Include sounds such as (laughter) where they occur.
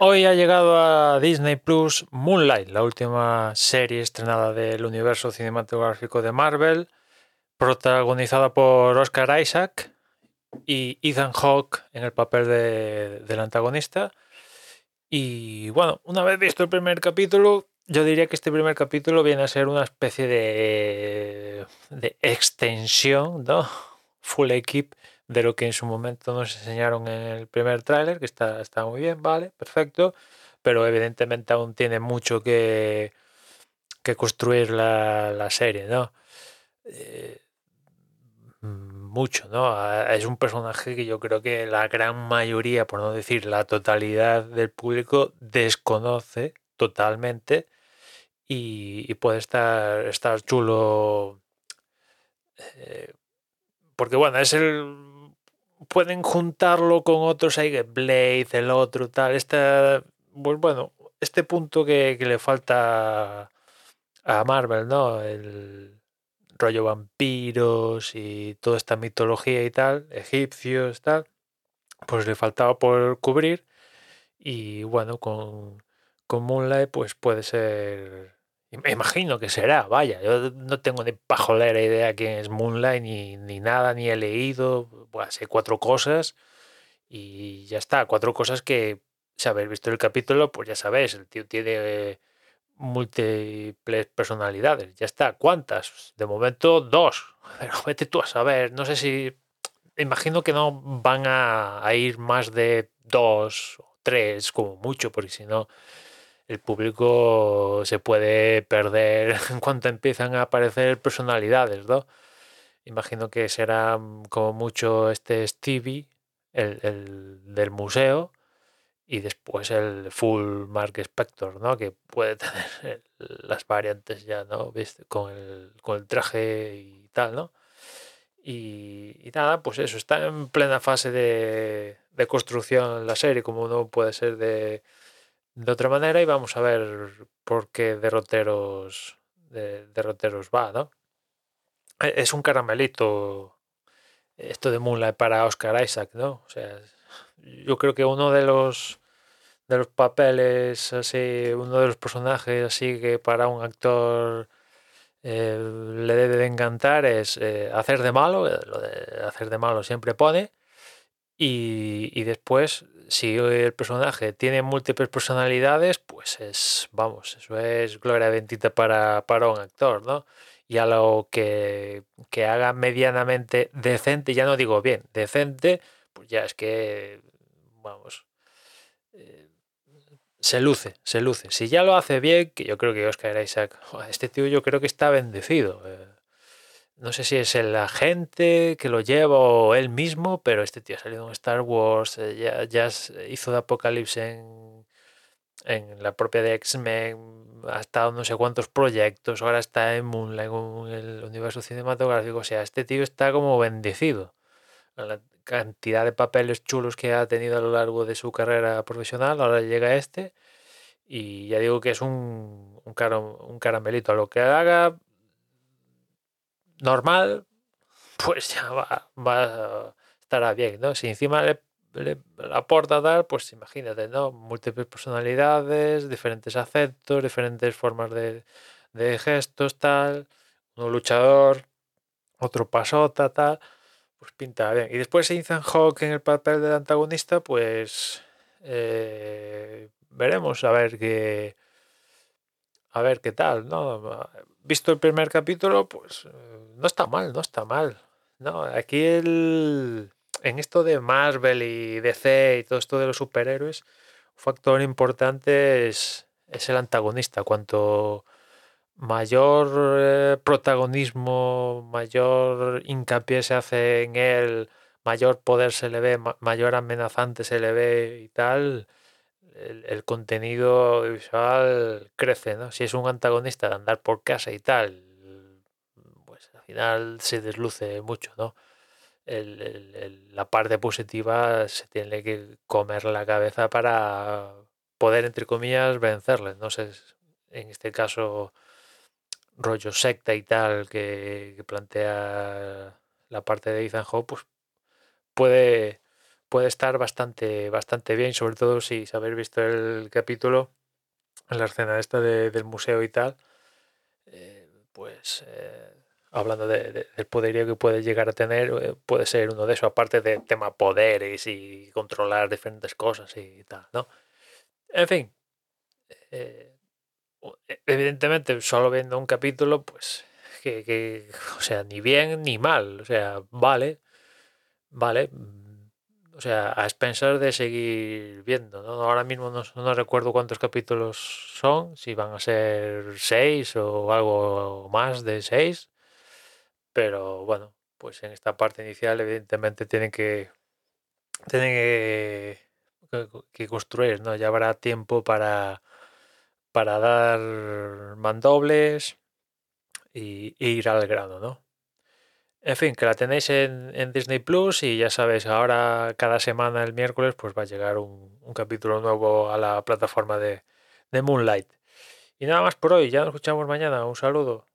Hoy ha llegado a Disney Plus Moonlight, la última serie estrenada del universo cinematográfico de Marvel, protagonizada por Oscar Isaac y Ethan Hawke en el papel de- del antagonista. Y bueno, una vez visto el primer capítulo, yo diría que este primer capítulo viene a ser una especie de, de extensión, ¿no? Full equip de lo que en su momento nos enseñaron en el primer tráiler, que está, está muy bien, vale, perfecto, pero evidentemente aún tiene mucho que, que construir la, la serie, ¿no? Eh, mucho, ¿no? Es un personaje que yo creo que la gran mayoría, por no decir la totalidad del público, desconoce totalmente y, y puede estar, estar chulo. eh, porque bueno, es el. Pueden juntarlo con otros ahí, que Blade, el otro, tal. Esta, pues bueno, este punto que, que le falta a Marvel, ¿no? El rollo vampiros y toda esta mitología y tal, egipcios, tal, pues le faltaba por cubrir. Y bueno, con, con Moonlight, pues puede ser. Me imagino que será, vaya. Yo no tengo ni pajolera idea quién es Moonlight, ni, ni nada, ni he leído. Bueno, sé cuatro cosas y ya está. Cuatro cosas que, si habéis visto el capítulo, pues ya sabéis, el tío tiene múltiples personalidades. Ya está. ¿Cuántas? De momento, dos. (laughs) Pero vete tú a saber. No sé si. Imagino que no van a, a ir más de dos o tres, como mucho, porque si no, el público se puede perder (laughs) en cuanto empiezan a aparecer personalidades, ¿no? Imagino que será mm, como mucho este Stevie, el, el del museo, y después el full Mark Spector, ¿no? Que puede (laughs) tener las variantes ya, ¿no? Con el, con el traje y tal, ¿no? Y, y nada, pues eso, está en plena fase de, de construcción la serie, como no puede ser de, de otra manera, y vamos a ver por qué derroteros, de, derroteros va, ¿no? E- Es un caramelito esto de Moonlight para Oscar Isaac, ¿no? O sea, yo creo que uno de los de los papeles así, uno de los personajes así que para un actor eh, le debe de encantar es eh, hacer de malo, eh, lo de hacer de malo siempre pone, y, y después, si el personaje tiene múltiples personalidades, pues es, vamos, eso es gloria bendita para, para un actor, ¿no? Y a lo que, que haga medianamente decente, ya no digo bien, decente, pues ya es que, vamos, eh, se luce, se luce. Si ya lo hace bien, que yo creo que Oscar Isaac, este tío yo creo que está bendecido. eh. No sé si es el agente que lo lleva o él mismo, pero este tío ha salido en Star Wars, eh, ya, ya s- hizo de Apocalipsis en, en la propia de X-Men, ha estado no sé cuántos proyectos, ahora está en Moonlight, en el universo cinematográfico. O sea, este tío está como bendecido. La cantidad de papeles chulos que ha tenido a lo largo de su carrera profesional, ahora llega este y ya digo que es un, un, cara- un caramelito. A lo que haga normal, pues ya va, estará bien, ¿no? Si encima le, aporta tal, pues imagínate, ¿no? Múltiples personalidades, diferentes acentos, diferentes formas de, de gestos, tal. Uno luchador, otro pasota, tal. Pues pinta bien. Y después Ethan Hawke en el papel del antagonista, pues eh, veremos a ver qué a ver qué tal, ¿no? Visto el primer capítulo, pues eh, no está mal, no está mal. No, aquí el en esto de Marvel y DC y todo esto de los superhéroes, un factor importante es, es el antagonista. Cuanto mayor eh, protagonismo, mayor hincapié se hace en él, mayor poder se le ve, ma- mayor amenazante se le ve y tal, el, contenido visual crece, ¿no? Si es un antagonista de andar por casa y tal, pues al final se desluce mucho, ¿no? La parte positiva se tiene que comer la cabeza para poder, entre comillas, vencerle. No sé, en este caso rollo secta y tal que, plantea la parte de Ethan pues puede, puede estar bastante, bastante bien, sobre todo si habéis visto el capítulo en la escena esta del museo y tal, eh, pues eh, hablando del poderío que puede llegar a tener, eh, puede ser uno de esos, aparte de tema poderes y controlar diferentes cosas y tal, ¿no? En fin, evidentemente, solo viendo un capítulo, pues que, que, o sea, ni bien ni mal, o sea, vale, vale, o sea, a expensas de seguir viendo. ¿no? Ahora mismo no, recuerdo cuántos capítulos son, si van a ser seis o algo más de seis. Pero bueno, pues en esta parte inicial evidentemente tienen que, tienen que, construir, ¿no? Ya habrá tiempo para, para dar mandobles y, y ir al grano, ¿no? En fin, que la tenéis en, Disney Plus y ya sabéis, ahora cada semana el miércoles pues va a llegar un, capítulo nuevo a la plataforma de, de Moonlight. Y nada más por hoy, ya nos escuchamos mañana. Un saludo.